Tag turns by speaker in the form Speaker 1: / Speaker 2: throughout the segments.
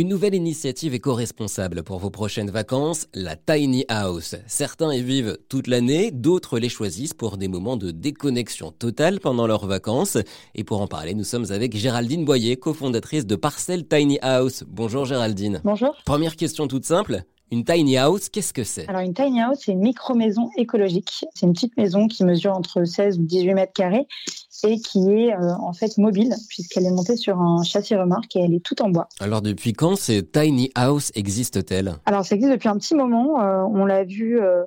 Speaker 1: Une nouvelle initiative éco-responsable pour vos prochaines vacances, la Tiny House. Certains y vivent toute l'année, d'autres les choisissent pour des moments de déconnexion totale pendant leurs vacances. Et pour en parler, nous sommes avec Géraldine Boyer, cofondatrice de Parcel Tiny House. Bonjour Géraldine.
Speaker 2: Bonjour.
Speaker 1: Première question toute simple. Une tiny house, qu'est-ce que c'est?
Speaker 2: Alors une tiny house, c'est une micro-maison écologique. C'est une petite maison qui mesure entre 16 ou 18 mètres carrés et qui est euh, en fait mobile puisqu'elle est montée sur un châssis remorque et elle est toute en bois.
Speaker 1: Alors depuis quand ces tiny house existent-elles?
Speaker 2: Alors ça existe depuis un petit moment. Euh, on l'a vu euh,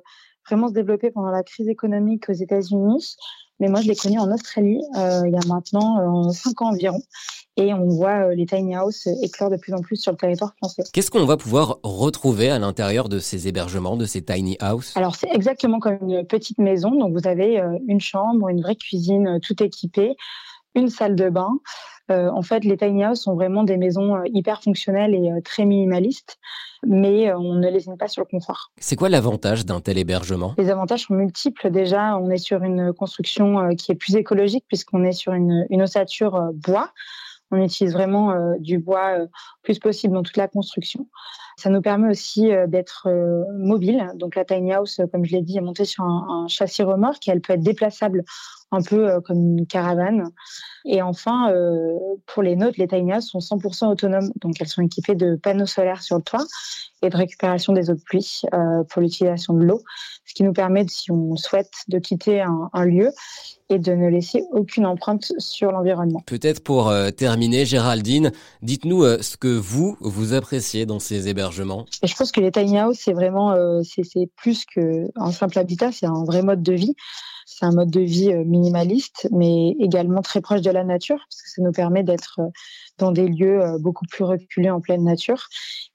Speaker 2: vraiment se développer pendant la crise économique aux États-Unis. Mais moi, je l'ai connu en Australie il y a maintenant 5 ans environ et on voit euh, les tiny houses éclore de plus en plus sur le territoire français.
Speaker 1: Qu'est-ce qu'on va pouvoir retrouver à l'intérieur de ces hébergements, de ces tiny houses?
Speaker 2: Alors c'est exactement comme une petite maison, donc vous avez euh, une chambre, une vraie cuisine euh, tout équipée, une salle de bain. En fait, les tiny houses sont vraiment des maisons hyper fonctionnelles et très minimalistes, mais on ne lésine pas sur le confort.
Speaker 1: C'est quoi l'avantage d'un tel hébergement?
Speaker 2: Les avantages sont multiples. Déjà, on est sur une construction qui est plus écologique puisqu'on est sur une, une ossature bois. On utilise vraiment euh, du bois euh, plus possible dans toute la construction. Ça nous permet aussi euh, d'être mobile. Donc la tiny house, comme je l'ai dit, est montée sur un, châssis remorque et elle peut être déplaçable un peu comme une caravane. Et enfin, pour les nôtres, les tiny houses sont 100% autonomes. Donc elles sont équipées de panneaux solaires sur le toit et de récupération des eaux de pluie pour l'utilisation de l'eau, ce qui nous permet, si on souhaite, de quitter un lieu et de ne laisser aucune empreinte sur l'environnement.
Speaker 1: Peut-être pour euh, terminer, Géraldine, dites-nous euh, ce que vous, vous appréciez dans ces hébergements.
Speaker 2: Et je pense que les tiny house, c'est vraiment, euh, c'est plus qu'un simple habitat, c'est un vrai mode de vie. C'est un mode de vie minimaliste, mais également très proche de la nature, parce que ça nous permet d'être dans des lieux beaucoup plus reculés en pleine nature.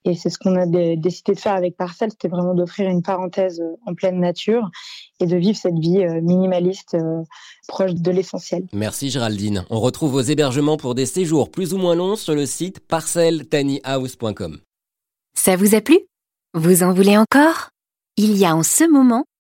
Speaker 2: Et c'est ce qu'on a décidé de faire avec Parcel, c'était vraiment d'offrir une parenthèse en pleine nature et de vivre cette vie minimaliste proche de l'essentiel.
Speaker 1: Merci Géraldine. On retrouve vos hébergements pour des séjours plus ou moins longs sur le site parceltinyhouse.com.
Speaker 3: Ça vous a plu? Vous en voulez encore? Il y a en ce moment